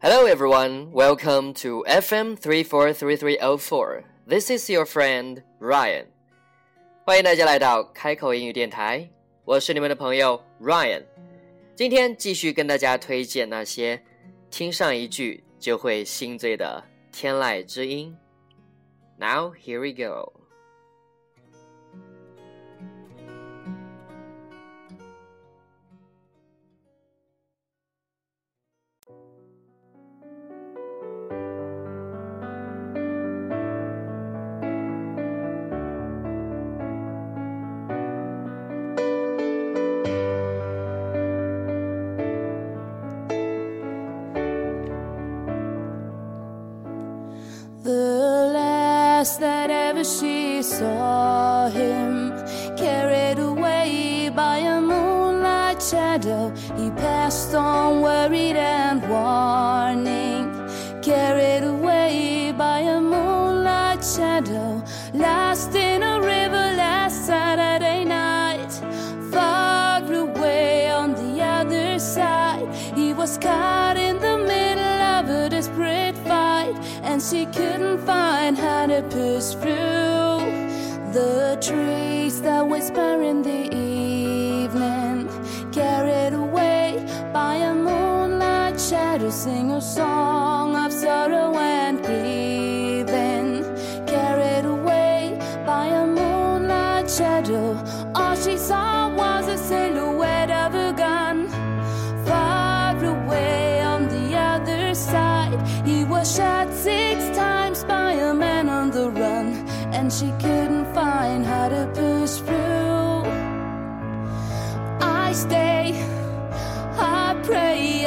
Hello everyone, welcome to FM three four three three zero four. This is your friend Ryan. 欢迎大家来到开口英语电台，我是你们的朋友 Ryan。今天继续跟大家推荐那些听上一句就会心醉的天籁之音。Now here we go. She saw him, carried away by a moonlight shadow, he passed on worried and warning. Carried away by a moonlight shadow, lost in a river last Saturday night. Far away on the other side, he was caught in the middle of a desperate fight, and she couldn't find how to push through the trees that whisper in the evening. Carried away by a moonlight shadow, sing a song of sorrow and grieving. Carried away by a moonlight shadow, all she saw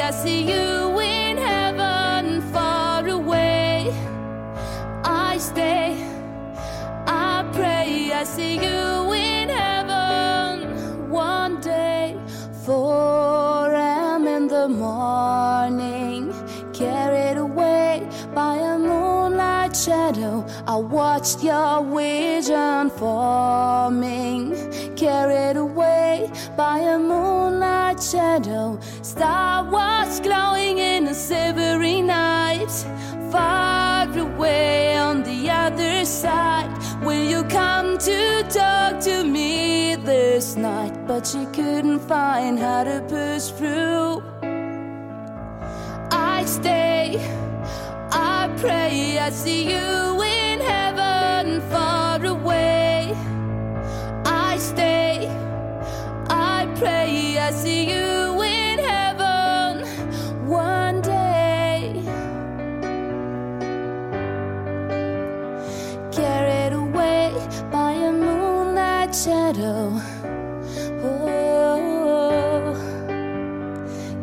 I see you in heaven far away. I stay, I pray, I see you in heaven one day. Four a.m. in the morning, carried away by a moonlight shadow. I watched your vision forming, carried away by a moonlight shadow. Star was glowing in a silvery night, far away on the other side. Will you come to talk to me this night? But she couldn't find how to push through. I stay, I pray, I see you shadow. Oh,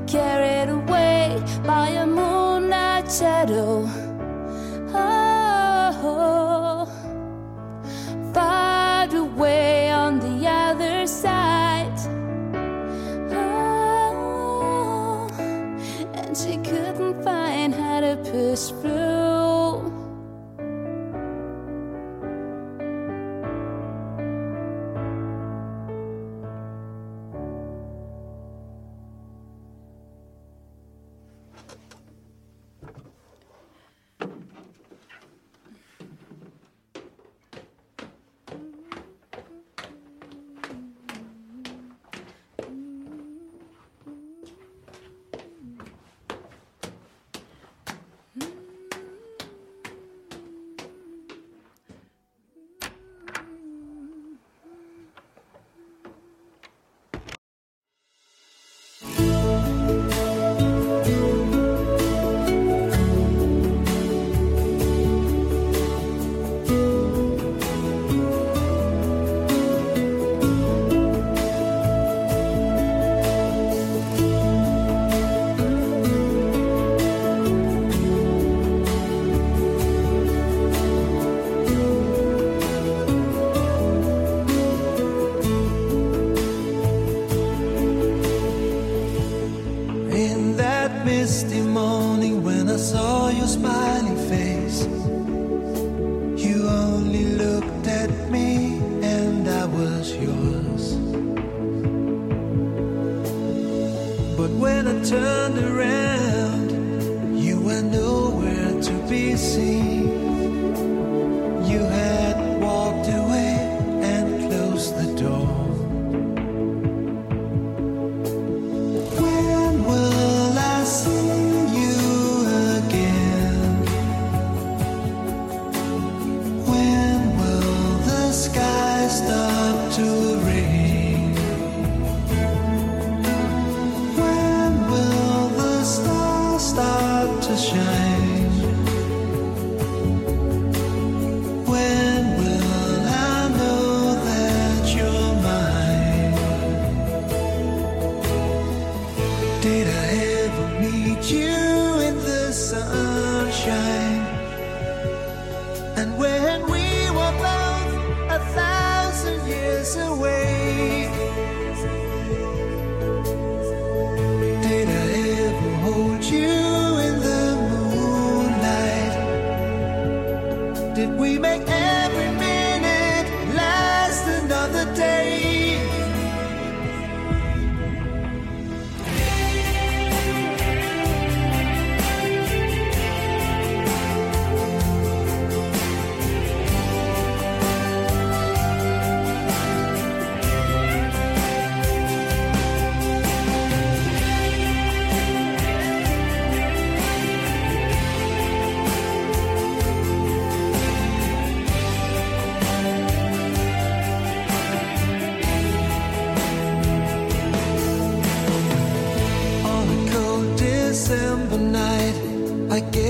carried away by a moonlight shadow. But when I turned around, you were nowhere to be seen. You had walked away and closed the door. When will I see you again? When will the sky stop to sunshine? And when we were both a thousand years away, I gave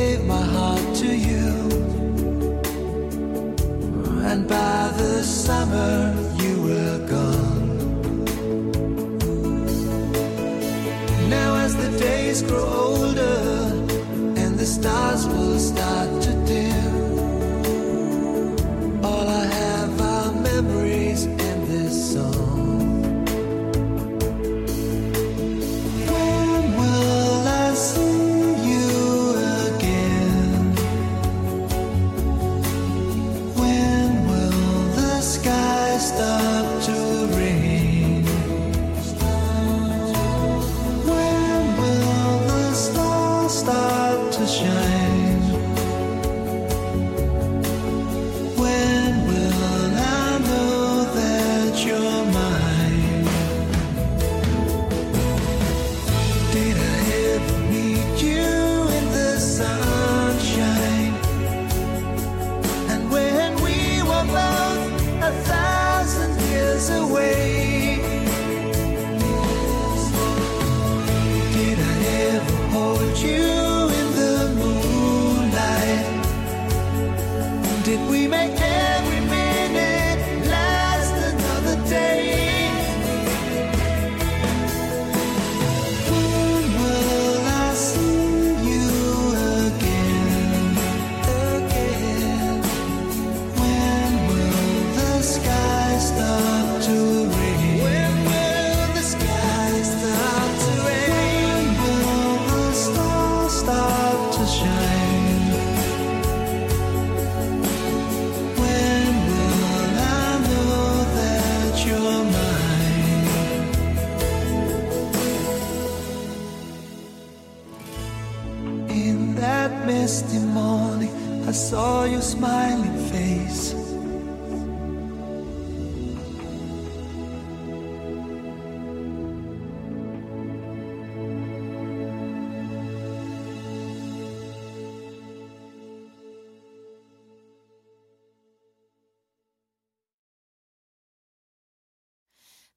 that misty morning, I saw your smiling face.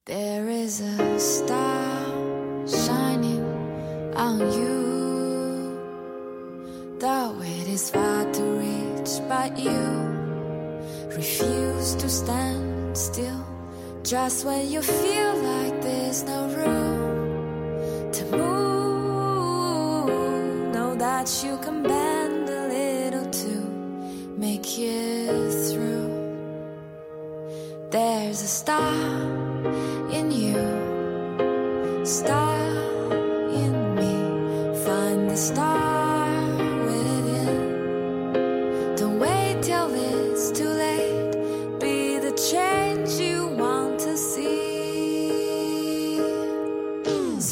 There is a star shining on you. Is far to reach, but you refuse to stand still. Just when you feel like there's no room to move, know that you can bend a little to make it through. There's a star in you, star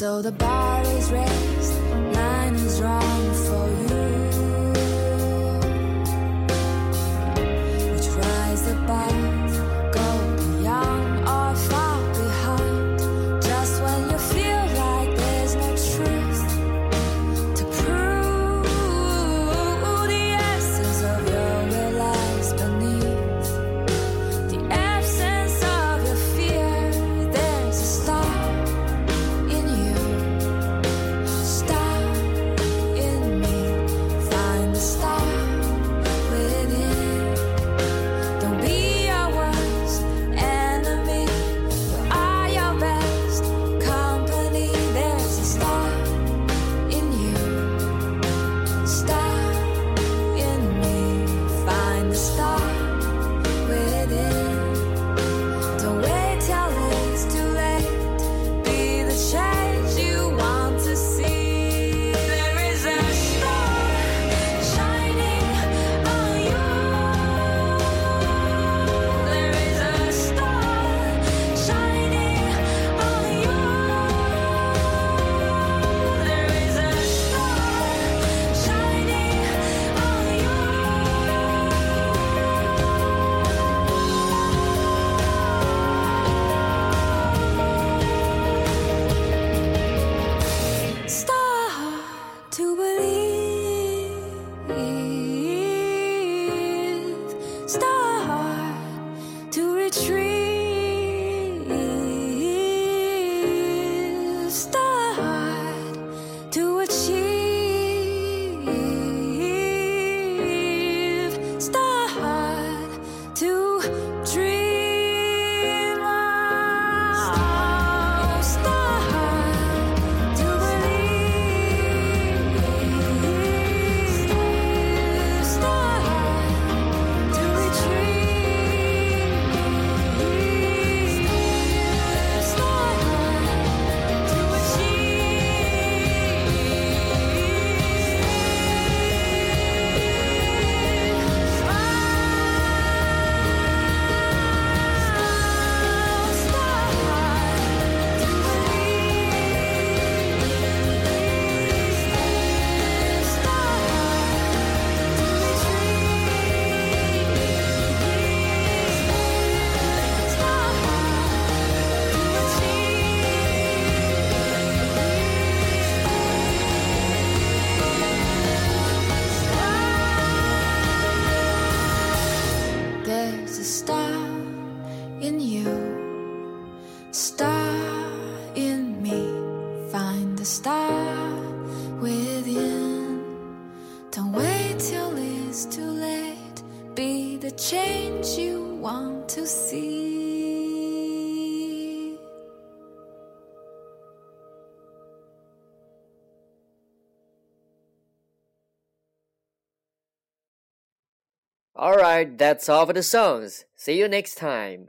So the bar is raised, line is drawn for change you want to see. Alright, that's all for the songs. See you next time.